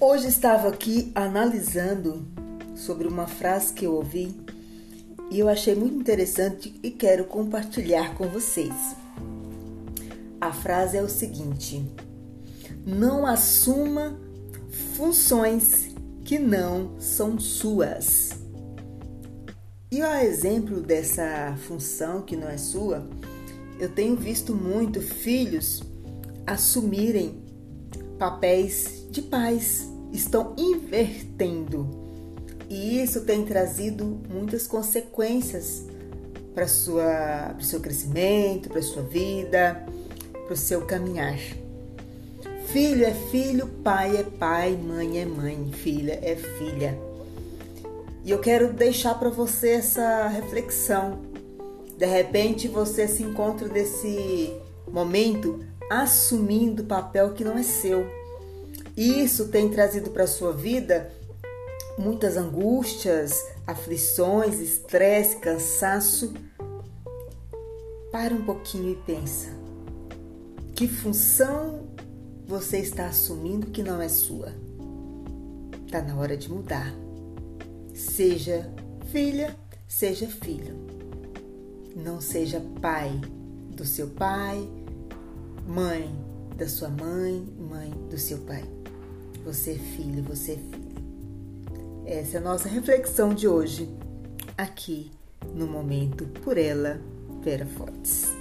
Hoje estava aqui analisando sobre uma frase que eu ouvi e eu achei muito interessante e quero compartilhar com vocês. A frase é o seguinte: Não assuma funções que não são suas. E a exemplo dessa função que não é sua, eu tenho visto muito filhos assumirem papéis de pais, estão invertendo. E isso tem trazido muitas consequências para o seu crescimento, para a sua vida, para o seu caminhar. Filho é filho, pai é pai, mãe é mãe, filha é filha. E eu quero deixar para você essa reflexão. De repente você se encontra nesse momento assumindo papel que não é seu. Isso tem trazido para a sua vida muitas angústias, aflições, estresse, cansaço. Para um pouquinho e pensa. Que função você está assumindo que não é sua? Está na hora de mudar. Seja filha, seja filho. Não seja pai do seu pai, mãe da sua mãe, mãe do seu pai. Você é filho, você é filha. Essa é a nossa reflexão de hoje, aqui no momento por ela, Vera Fortes.